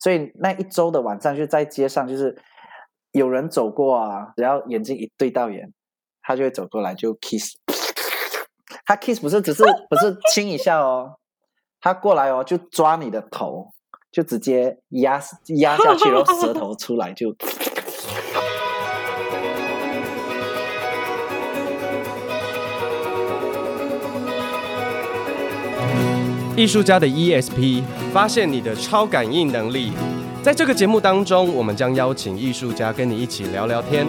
所以那一周的晚上就在街上，就是有人走过啊，然后眼睛一对到眼，他就会走过来就 kiss。他 kiss 不是只是不是亲一下哦，他过来哦就抓你的头，就直接压压下去，然后舌头出来就。艺术家的 ESP，发现你的超感应能力。在这个节目当中，我们将邀请艺术家跟你一起聊聊天，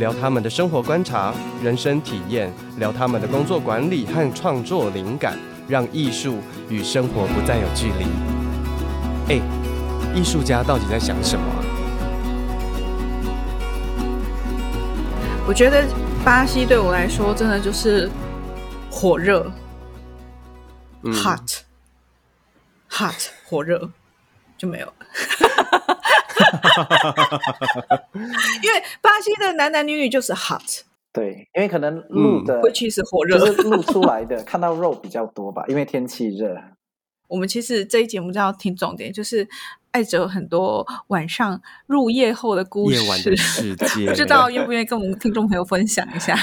聊他们的生活观察、人生体验，聊他们的工作管理和创作灵感，让艺术与生活不再有距离。哎，艺术家到底在想什么？我觉得巴西对我来说，真的就是火热、嗯、，hot。Hot 火热就没有了，因为巴西的男男女女就是 hot，对，因为可能录的会去是火热，就是露出来的看到肉比较多吧，因为天气热。我们其实这一节目就要听重点，就是爱哲很多晚上入夜后的故事，夜晚的世 界，不知道愿不愿意跟我们听众朋友分享一下。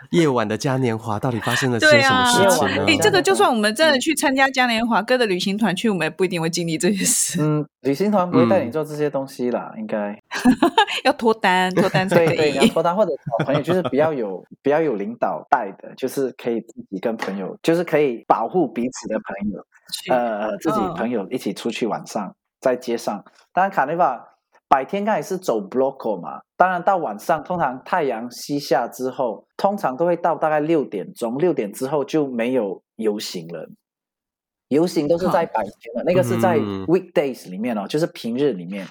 夜晚的嘉年华到底发生了些什么事情呢？哎、啊，这个就算我们真的去参加嘉年华，跟着旅行团去，我们也不一定会经历这些事。嗯，旅行团不会带你做这些东西啦，嗯、应该 要脱单，脱单才可以。对对，要脱单或者找朋友，就是比较有比较有领导带的，就是可以自己跟朋友，就是可以保护彼此的朋友。呃，自己朋友一起出去晚上、哦、在街上，当然卡尼瓦白天刚才是走 bloco 嘛。当然，到晚上通常太阳西下之后，通常都会到大概六点钟。六点之后就没有游行了，游行都是在白天的。那个是在 weekdays 里面哦，就是平日里面，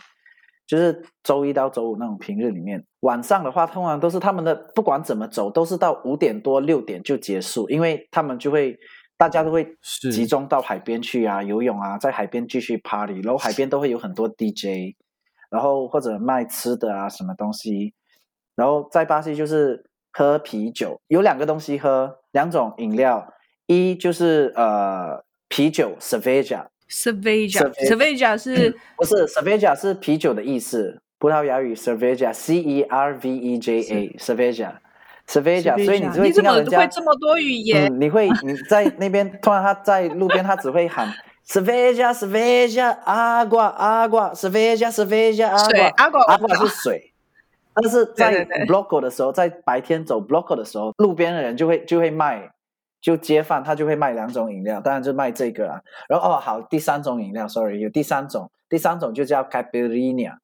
就是周一到周五那种平日里面。晚上的话，通常都是他们的不管怎么走，都是到五点多六点就结束，因为他们就会大家都会集中到海边去啊，游泳啊，在海边继续 party，然后海边都会有很多 DJ。然后或者卖吃的啊，什么东西，然后在巴西就是喝啤酒，有两个东西喝，两种饮料，一就是呃啤酒，cerveja，cerveja，cerveja 是、嗯、不是 cerveja 是啤酒的意思，葡萄牙语 cerveja，c e r v e j a，cerveja，cerveja，所以你就会听到人家会这么多语言，嗯、你会你在那边突然他在路边他只会喊。Cerveja, cerveja, agua, agua, cerveja, cerveja, agua, agua 是水。但是在 bloco 的时候，在白天走 bloco 的时候，路边的人就会就会卖，就街贩他就会卖两种饮料，当然就卖这个啊。然后哦好，第三种饮料，sorry，有第三种，第三种就叫 caipirinha。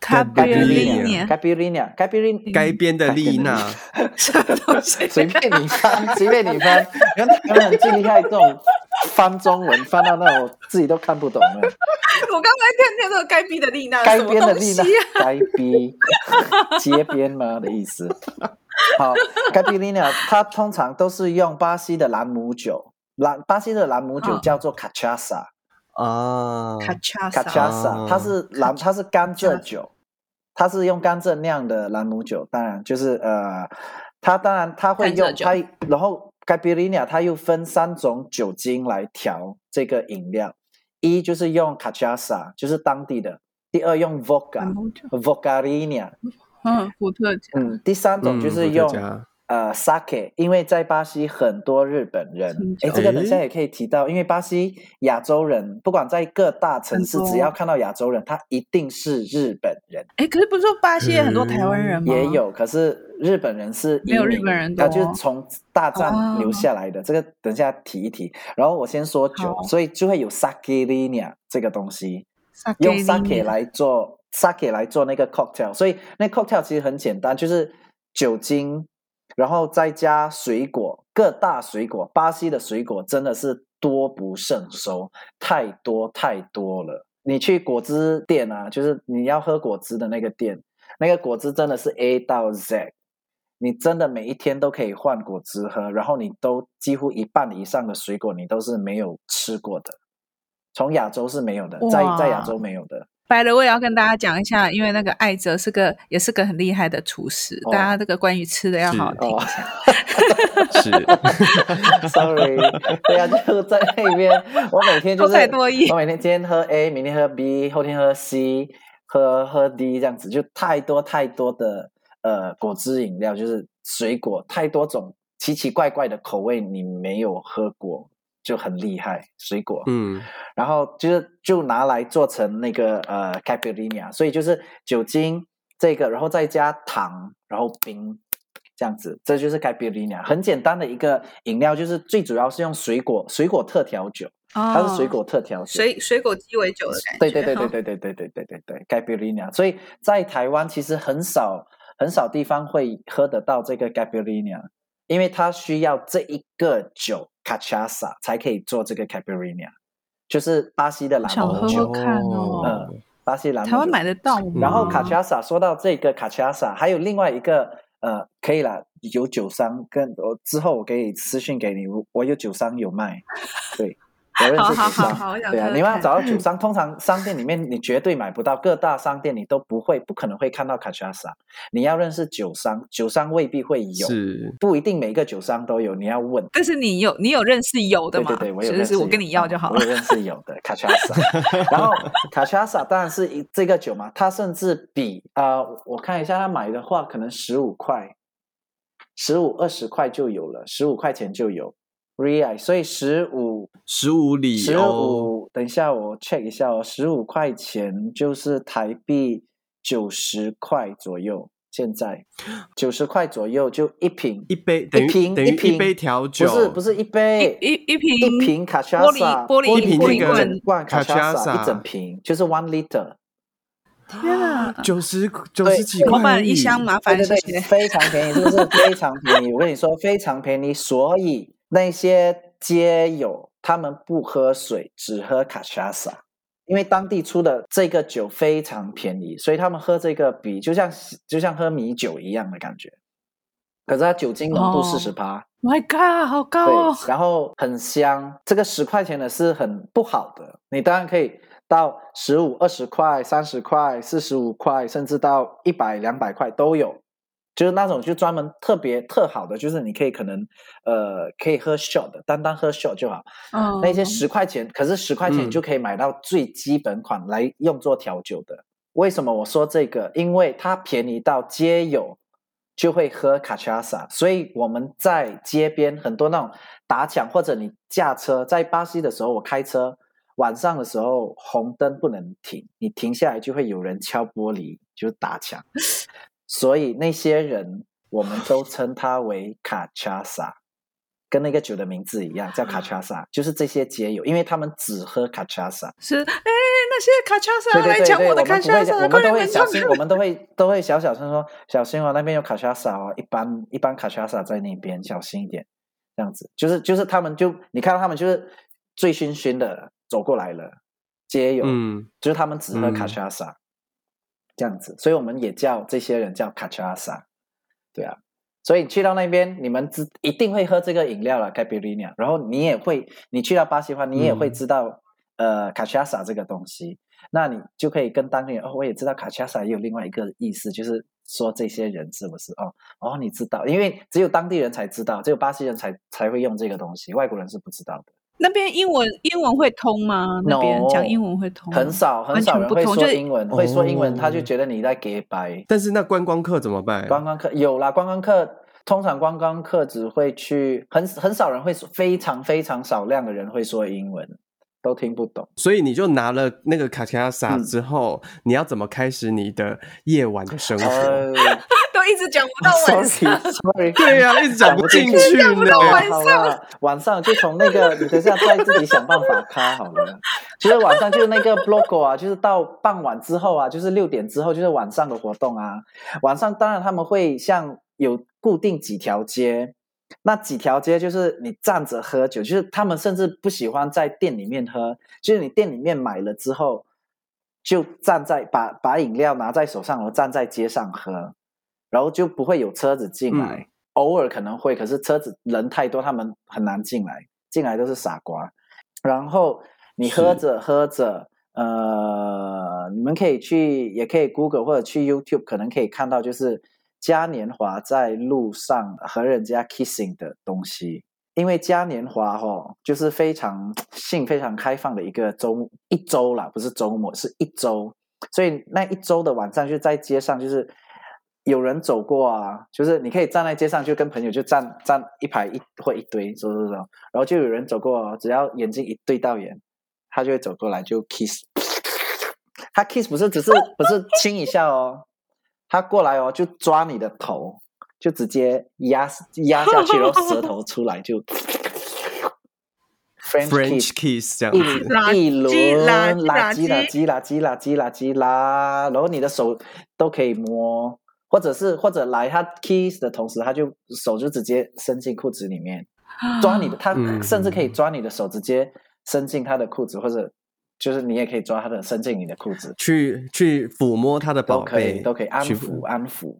开比利亚，开比利亚，开比利亚，开比利亚，街边的丽娜，什么东西？随便你翻，随便你翻，原来他们最厉害，这种翻中文翻到那种自己都看不懂了。我刚才看见那个该比的丽娜，该边的丽娜，该比街边吗的意思？好，该比利亚，它通常都是用巴西的朗姆酒，朗巴西的朗姆酒叫做卡恰萨。啊，卡恰萨，卡恰萨，它是蓝，它是甘蔗酒，它是用甘蔗酿的朗姆酒。当然，就是呃，它当然它会用它，然后盖比利亚它又分三种酒精来调这个饮料，一就是用卡恰萨，就是当地的；第二用 vodka，vodka 嗯，伏特加，嗯，第三种就是用。嗯呃，sake，因为在巴西很多日本人，哎，这个等下也可以提到，因为巴西亚洲人不管在各大城市，只要看到亚洲人，他一定是日本人。哎，可是不是说巴西也很多台湾人吗？也有，可是日本人是没有日本人多，他就是从大战留下来的。这个等下提一提。然后我先说酒，所以就会有 sake linea 这个东西，用 sake 来做 sake 来做那个 cocktail，所以那 cocktail 其实很简单，就是酒精。然后再加水果，各大水果，巴西的水果真的是多不胜收，太多太多了。你去果汁店啊，就是你要喝果汁的那个店，那个果汁真的是 A 到 Z，你真的每一天都可以换果汁喝，然后你都几乎一半以上的水果你都是没有吃过的，从亚洲是没有的，在在亚洲没有的。白了，我也要跟大家讲一下，因为那个艾哲是个也是个很厉害的厨师，哦、大家这个关于吃的要好好听一下。是，是，sorry，对呀、啊，就在那边，我每天就是多多我每天今天喝 A，明天喝 B，后天喝 C，喝喝 D 这样子，就太多太多的呃果汁饮料，就是水果太多种奇奇怪怪的口味，你没有喝过。就很厉害，水果，嗯，然后就是就拿来做成那个呃 caipirinha，所以就是酒精这个，然后再加糖，然后冰这样子，这就是 caipirinha，很简单的一个饮料，就是最主要是用水果水果特调酒，哦、它是水果特调酒，水水果鸡尾酒的感觉，对对对对对对对对对对对 caipirinha，所以在台湾其实很少很少地方会喝得到这个 caipirinha，因为它需要这一个酒。Cachaça 才可以做这个 Caipirinha，就是巴西的蓝姆酒。看哦，嗯，巴西蓝。台湾买得到吗？然后 Cachaça 说到这个 Cachaça，还有另外一个呃，可以啦，有酒商跟我之后我可以私信给你，我有酒商有卖，对。好好好好，对啊，你要找到酒商，通常商店里面你绝对买不到，各大商店你都不会，不可能会看到卡恰萨。你要认识酒商，酒商未必会有，是不一定每个酒商都有，你要问。但是你有，你有认识有的吗？对对对，我有认识，是我跟你要就好了。我有认识有的卡恰萨，然后卡恰萨当然是一这个酒嘛，它甚至比啊、呃，我看一下，他买的话可能十五块，十五二十块就有了，十五块钱就有。Real，所以十五十五里十五，等一下我 check 一下哦，十五块钱就是台币九十块左右。现在 九十块左右就一瓶一杯，一瓶等于一杯调酒，不是不是一杯一一瓶一瓶卡恰萨玻璃一瓶那个罐卡莎萨一整瓶就是 one liter。天啊，九十九十几块，我买一箱麻烦，对对对，非常便宜，是不是非常便宜？我跟你说非常便宜，所以。那些街友他们不喝水，只喝卡莎萨，因为当地出的这个酒非常便宜，所以他们喝这个比就像就像喝米酒一样的感觉。可是它酒精浓度四十趴，My God，好高哦！对，然后很香。这个十块钱的是很不好的，你当然可以到十五、二十块、三十块、四十五块，甚至到一百、两百块都有。就是那种就专门特别特好的，就是你可以可能呃可以喝 shot 的，单单喝 shot 就好。嗯，那些十块钱，可是十块钱就可以买到最基本款来用作调酒的。嗯、为什么我说这个？因为它便宜到街友就会喝卡恰萨，所以我们在街边很多那种打抢，或者你驾车在巴西的时候，我开车晚上的时候红灯不能停，你停下来就会有人敲玻璃，就打抢。所以那些人，我们都 称他为卡恰萨，跟那个酒的名字一样，叫卡恰萨，就是这些街友，因为他们只喝卡恰萨。是，哎，那些卡恰萨来抢我的卡恰萨，我们都会小心，我们都会都会小小声说，小心哦，那边有卡恰萨哦，一般一般卡恰萨在那边，小心一点，这样子，就是就是他们就你看到他们就是醉醺醺的走过来了，街友，嗯，就是他们只喝卡恰萨。嗯这样子，所以我们也叫这些人叫卡恰萨，对啊，所以去到那边，你们知一定会喝这个饮料了，Caipirinha。然后你也会，你去到巴西的话，你也会知道，嗯、呃，卡恰萨这个东西，那你就可以跟当地人哦，我也知道卡恰萨也有另外一个意思，就是说这些人是不是？哦哦，你知道，因为只有当地人才知道，只有巴西人才才会用这个东西，外国人是不知道的。那边英文英文会通吗？那边讲英文会通？很少很少人会说英文，会说英文他就觉得你在给白。但是那观光客怎么办？观光客有啦，观光客通常观光客只会去，很很少人会说，非常非常少量的人会说英文，都听不懂。所以你就拿了那个卡恰萨之后，嗯、你要怎么开始你的夜晚的生活？呃 一直讲不到晚上，sorry，sorry，对呀、啊，一直讲不进去呢。讲不到晚上，晚上就从那个，你等下再自己想办法开好了。其 实晚上就是那个 bloco 啊，就是到傍晚之后啊，就是六点之后就是晚上的活动啊。晚上当然他们会像有固定几条街，那几条街就是你站着喝酒，就是他们甚至不喜欢在店里面喝，就是你店里面买了之后，就站在把把饮料拿在手上，然后站在街上喝。然后就不会有车子进来，嗯、偶尔可能会，可是车子人太多，他们很难进来，进来都是傻瓜。然后你喝着喝着，呃，你们可以去，也可以 Google 或者去 YouTube，可能可以看到就是嘉年华在路上和人家 kissing 的东西。因为嘉年华哈、哦，就是非常 性非常开放的一个周一周啦，不是周末，是一周。所以那一周的晚上就在街上，就是有人走过啊，就是你可以站在街上，就跟朋友就站站一排一或一堆，走走走，然后就有人走过，只要眼睛一对到眼，他就会走过来就 kiss。他 kiss 不是只是不是亲一下哦，他过来哦就抓你的头，就直接压压下去，然后舌头出来就。French kiss 这样子，一轮垃圾垃圾垃圾垃圾垃圾垃圾啦，然后你的手都可以摸，或者是或者来他 kiss 的同时，他就手就直接伸进裤子里面抓你的，他甚至可以抓你的手直接伸进他的裤子，或者就是你也可以抓他的伸进你的裤子，去去抚摸他的宝贝，都可以都可以安抚安抚。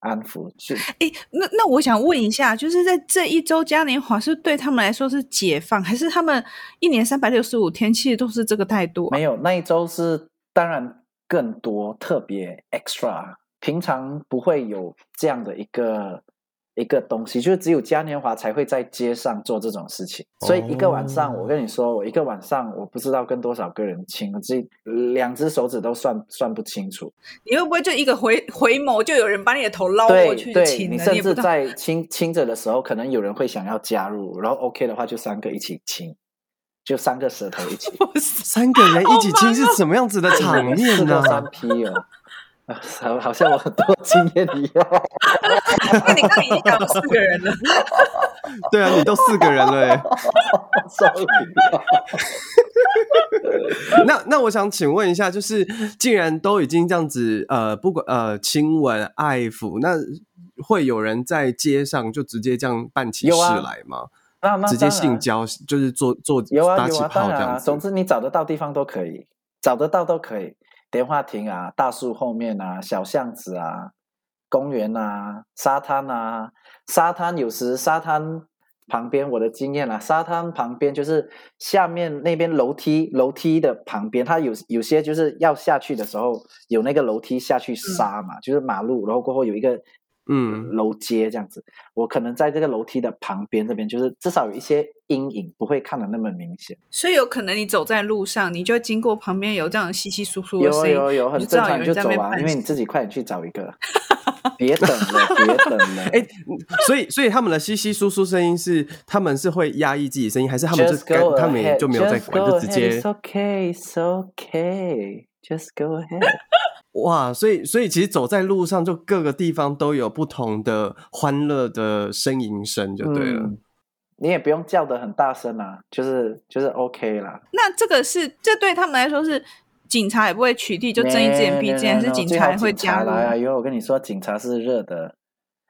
安抚是，哎，那那我想问一下，就是在这一周嘉年华是对他们来说是解放，还是他们一年三百六十五天其实都是这个态度啊？没有，那一周是当然更多特别 extra，平常不会有这样的一个。一个东西，就是只有嘉年华才会在街上做这种事情，所以一个晚上，我跟你说，我一个晚上，我不知道跟多少个人亲，我这两只手指都算算不清楚。你会不会就一个回回眸，就有人把你的头捞过去亲？对，你甚至在亲亲着的时候，可能有人会想要加入，然后 OK 的话，就三个一起亲，就三个舌头一起，三个人一起亲是什么样子的场面呢？三 P 哦。好，好像我很多经验一样。那你看，你已经讲了四个人了。对啊，你都四个人了耶。那那我想请问一下，就是既然都已经这样子，呃，不管呃亲吻、爱抚，那会有人在街上就直接这样办起事来吗？那那直接性交，就是做做有啊。有啊，总之你找得到地方都可以，找得到都可以。电话亭啊，大树后面啊，小巷子啊，公园啊，沙滩啊，沙滩有时沙滩旁边，我的经验啊，沙滩旁边就是下面那边楼梯，楼梯的旁边，它有有些就是要下去的时候，有那个楼梯下去沙嘛，嗯、就是马路，然后过后有一个。嗯，楼阶这样子，我可能在这个楼梯的旁边这边，就是至少有一些阴影，不会看得那么明显。所以有可能你走在路上，你就经过旁边有这样稀稀疏疏的声音，有有有，很正常，你就走啊，因为你自己快点去找一个，别等了，别等了。哎，所以所以他们的稀稀疏疏声音是他们是会压抑自己声音，还是他们就他们也就没有在管，就直接。It's okay, it's okay, just go ahead. 哇，所以所以其实走在路上，就各个地方都有不同的欢乐的呻吟声，就对了。嗯，你也不用叫得很大声啊，就是就是 OK 啦。那这个是这对他们来说是警察也不会取缔，就睁一只眼闭一只眼，还是警察会加入？来，因为我跟你说，警察是热的，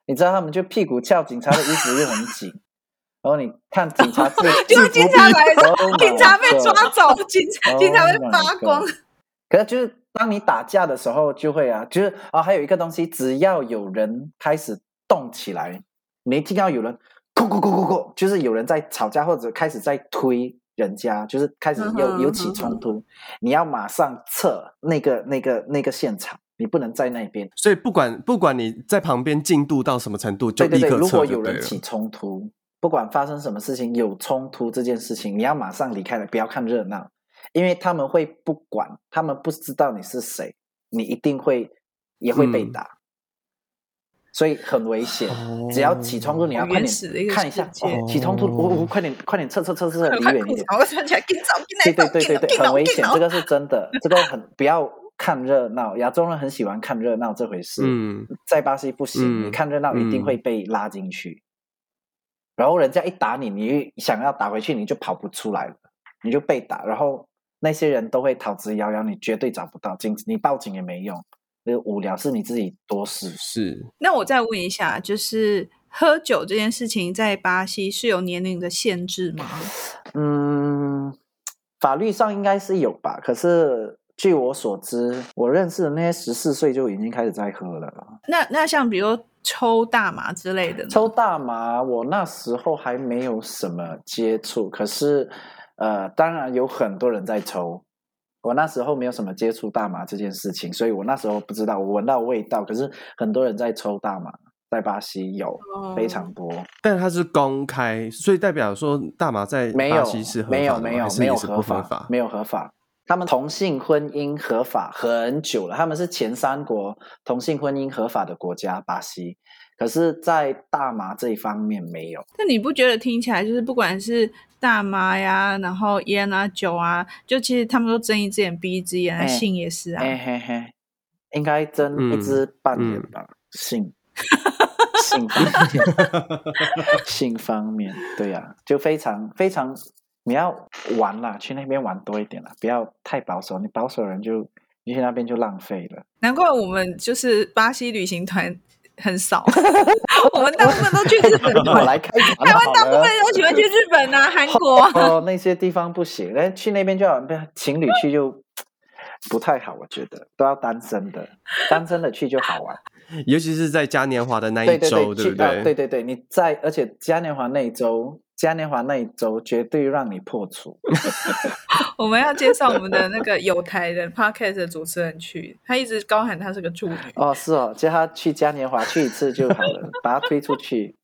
你知道他们就屁股翘，警察的衣服又很紧，然后你看警察 就是警察来 了，警察被抓走，警察警察会发光。可是就是。当你打架的时候，就会啊，就是啊，还有一个东西，只要有人开始动起来，你一听到有人咕咕咕咕咕，就是有人在吵架或者开始在推人家，就是开始有有起冲突，你要马上撤那个那个那个现场，你不能在那边。所以不管不管你在旁边进度到什么程度，就立刻撤。对对对，如果有人起冲突，不管发生什么事情，有冲突这件事情，你要马上离开了，不要看热闹。因为他们会不管，他们不知道你是谁，你一定会也会被打，嗯、所以很危险。哦、只要起冲突，你要快点看一下，哦、起冲突，我我快点快点撤撤撤撤 离远一点。对对对对对，很危险，这个是真的，这个很不要看热闹。亚洲人很喜欢看热闹这回事，嗯、在巴西不行，嗯、你看热闹一定会被拉进去，嗯、然后人家一打你，你想要打回去，你就跑不出来了，你就被打，然后。那些人都会逃之夭夭，你绝对找不到警，你报警也没用，那个无聊是你自己多事。是。那我再问一下，就是喝酒这件事情在巴西是有年龄的限制吗？嗯，法律上应该是有吧。可是据我所知，我认识的那些十四岁就已经开始在喝了。那那像比如抽大麻之类的，抽大麻，我那时候还没有什么接触，可是。呃，当然有很多人在抽，我那时候没有什么接触大麻这件事情，所以我那时候不知道，我闻到味道，可是很多人在抽大麻，在巴西有非常多，但它是公开，所以代表说大麻在巴西是合法，没有没有没有合法，合法没有合法。他们同性婚姻合法很久了，他们是前三国同性婚姻合法的国家，巴西。可是，在大麻这一方面没有。那你不觉得听起来就是不管是大麻呀，然后烟啊、酒啊，就其实他们都睁一只眼闭一只眼，性也是啊。嘿嘿嘿，应该睁一只半眼吧？嗯、性，性方面，性方面，对呀、啊，就非常非常。你要玩啦，去那边玩多一点啦，不要太保守。你保守人就你去那边就浪费了。难怪我们就是巴西旅行团很少，我们大部分都去日本。我来开台湾大部分都喜欢去日本啊、韩国。哦，那些地方不行，那去那边就好，情侣去就 不太好。我觉得都要单身的，单身的去就好玩。尤其是在嘉年华的那一周，对不对？对对对，你在，而且嘉年华那一周。嘉年华那一周绝对让你破处。我们要介绍我们的那个有台的 podcast 的主持人去，他一直高喊他是个处女。哦，是哦，叫他去嘉年华去一次就好了，把他推出去。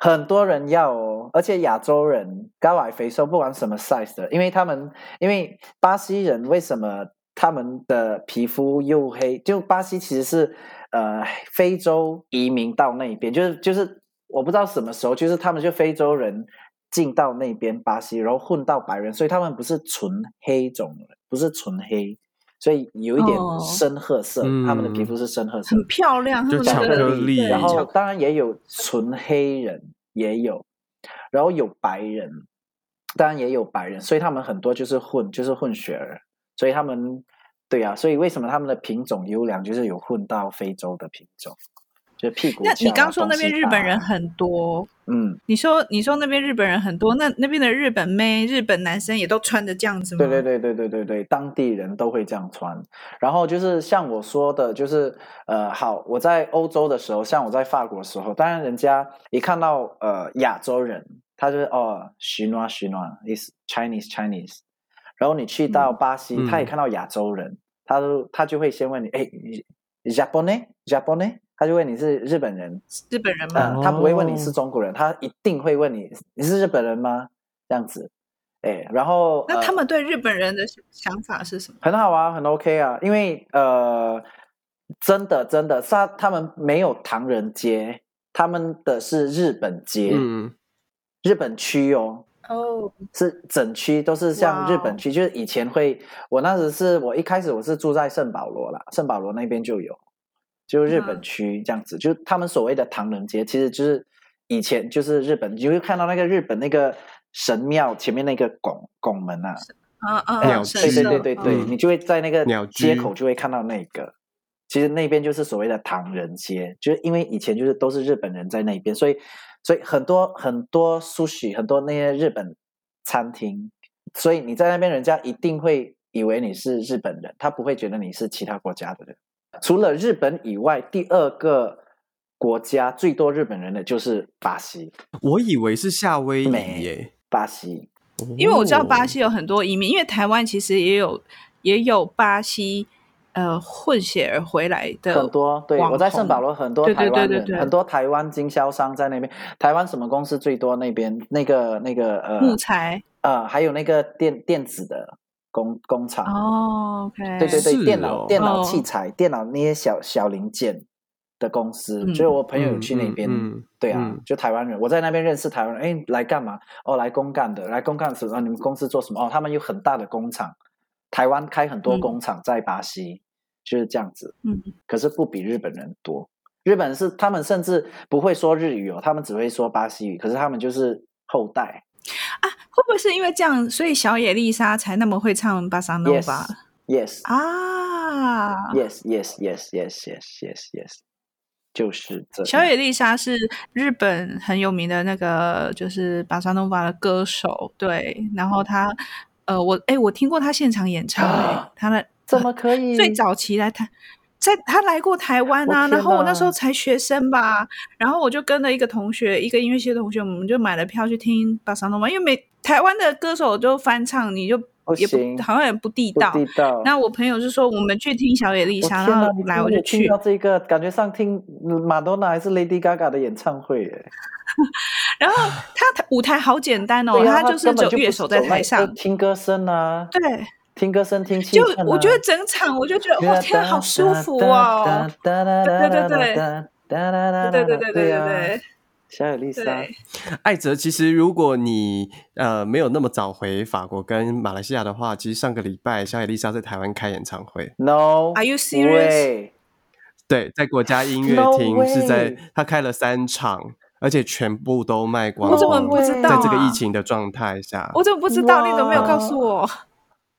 很多人要哦，而且亚洲人高矮肥瘦不管什么 size 的，因为他们因为巴西人为什么他们的皮肤又黑？就巴西其实是呃非洲移民到那边，就是就是我不知道什么时候，就是他们就非洲人。进到那边巴西，然后混到白人，所以他们不是纯黑种人，不是纯黑，所以有一点深褐色，哦、他们的皮肤是深褐色，很漂亮，就巧克力。然后当然也有纯黑人，也有，然后有白人，当然也有白人，所以他们很多就是混，就是混血儿，所以他们对啊，所以为什么他们的品种优良，就是有混到非洲的品种。就屁股，那你刚说那边日本人很多，嗯，你说你说那边日本人很多，那那边的日本妹、日本男生也都穿着这样子吗？对对对对对对对，当地人都会这样穿。然后就是像我说的，就是呃，好，我在欧洲的时候，像我在法国的时候，当然人家一看到呃亚洲人，他就是哦，Chinois Chinois is Chinese Chinese。然后你去到巴西，嗯、他也看到亚洲人，他都他就会先问你，哎，Japonais Japonais。他就问你是日本人，日本人吗？嗯，他不会问你是中国人，他一定会问你你是日本人吗？这样子，哎，然后那他们对日本人的想法是什么？很好啊，很 OK 啊，因为呃，真的真的，他他们没有唐人街，他们的是日本街，嗯，日本区哦，哦，是整区都是像日本区，就是以前会，我那时是我一开始我是住在圣保罗啦，圣保罗那边就有。就日本区这样子，嗯、就他们所谓的唐人街，其实就是以前就是日本，你会看到那个日本那个神庙前面那个拱拱门啊，啊啊，对对对对对，嗯、你就会在那个街口就会看到那个，其实那边就是所谓的唐人街，就是因为以前就是都是日本人在那边，所以所以很多很多 sushi 很多那些日本餐厅，所以你在那边人家一定会以为你是日本人，他不会觉得你是其他国家的人。除了日本以外，第二个国家最多日本人的就是巴西。我以为是夏威夷耶，巴西。因为我知道巴西有很多移民，因为台湾其实也有也有巴西呃混血儿回来的很多。对，我在圣保罗很多台湾人，对对对对对，很多台湾经销商在那边。台湾什么公司最多？那边那个那个呃木材呃，还有那个电电子的。工工厂哦，OK，对对对，哦、电脑电脑器材、哦、电脑那些小小零件的公司，嗯、就是我朋友去那边，嗯嗯、对啊，嗯、就台湾人，我在那边认识台湾人，哎，来干嘛？哦，来公干的，来公干什么？你们公司做什么？哦，他们有很大的工厂，台湾开很多工厂在巴西，嗯、就是这样子，嗯，可是不比日本人多，日本是他们甚至不会说日语哦，他们只会说巴西语，可是他们就是后代。啊，会不会是因为这样，所以小野丽莎才那么会唱巴萨诺瓦？Yes，啊，Yes，Yes，Yes，Yes，Yes，Yes，Yes，就是这。小野丽莎是日本很有名的那个，就是巴萨诺瓦的歌手。对，然后他，呃，我哎，我听过他现场演唱，啊、他的怎么可以？最早期来他。在他来过台湾啊，然后我那时候才学生吧，然后我就跟了一个同学，一个音乐系的同学，我们就买了票去听巴桑诺瓦，因为每台湾的歌手就翻唱，你就也不好像也不地道。地道。然后我朋友就说我们去听小野丽莎，然后来我就去。听到这个，感觉像听马多娜还是 Lady Gaga 的演唱会耶。然后他舞台好简单哦，他就是只有乐手在台上听歌声啊，对，听歌声听气氛。就我觉得整场我就觉得 哇天，好舒服哦。对对对对。对对对对对对。小野丽莎，艾泽，其实如果你呃没有那么早回法国跟马来西亚的话，其实上个礼拜小野丽莎在台湾开演唱会。No，Are you serious？对，在国家音乐厅是在他开了三场，而且全部都卖光。我怎么不知道？在这个疫情的状态下，我怎么不知道？你怎么没有告诉我？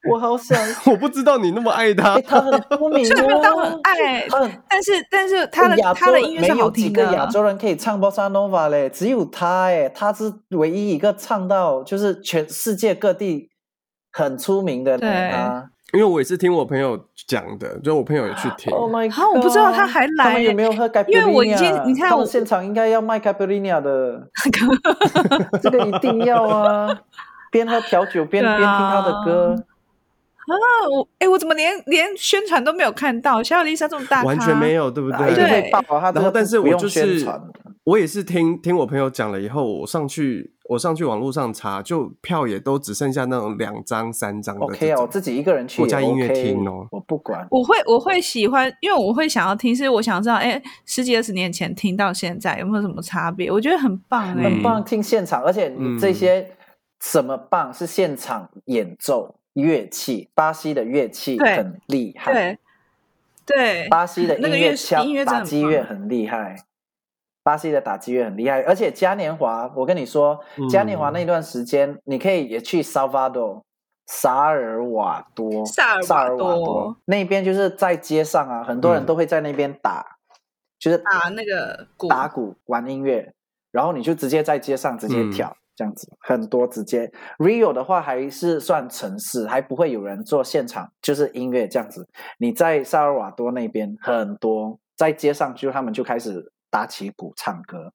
我好想，我不知道你那么爱他。他很出名，虽然他很爱，但是但是他的他的音乐是好听个亚洲人可以唱 Bossa Nova 嘞，只有他哎，他是唯一一个唱到就是全世界各地很出名的。对啊，因为我也是听我朋友讲的，就我朋友也去听。Oh my god！我不知道他还来，有没有喝？因为我已经你看，我现场应该要卖 Caipirinha 的，这个一定要啊！边喝调酒边边听他的歌。啊，我哎、欸，我怎么连连宣传都没有看到？小野丽莎这么大，完全没有，对不对？对。然后，但是我就是，我也是听听我朋友讲了以后，我上去，我上去网络上查，就票也都只剩下那种两张、三张。OK 啊，我自己一个人去国家音乐厅哦，我不管。我会，我会喜欢，因为我会想要听，是我想知道，哎、欸，十几二十年前听到现在有没有什么差别？我觉得很棒、欸，很棒，听现场，而且你这些什么棒是现场演奏。乐器，巴西的乐器很厉害。对，对，巴西的音乐枪打击乐很厉害。巴西的打击乐很厉害，而且嘉年华，我跟你说，嘉年华那段时间，你可以也去萨瓦多、萨尔瓦多、萨尔瓦多那边，就是在街上啊，很多人都会在那边打，就是打那个鼓，打鼓玩音乐，然后你就直接在街上直接跳。这样子很多，直接 Rio 的话还是算城市，还不会有人做现场，就是音乐这样子。你在萨尔瓦多那边很多，在街上就他们就开始打起鼓唱歌，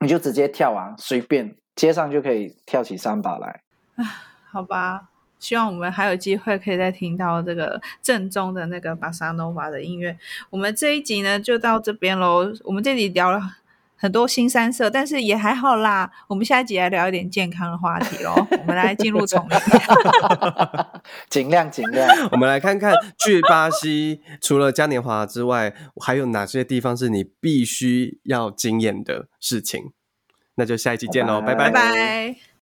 你就直接跳啊，随便街上就可以跳起三把来。啊，好吧，希望我们还有机会可以再听到这个正宗的那个巴萨诺瓦的音乐。我们这一集呢就到这边喽，我们这里聊了。很多新三色，但是也还好啦。我们下一集来聊一点健康的话题喽。我们来进入丛林，尽量尽量。我们来看看去巴西除了嘉年华之外，还有哪些地方是你必须要经验的事情？那就下一期见喽，拜拜。拜拜。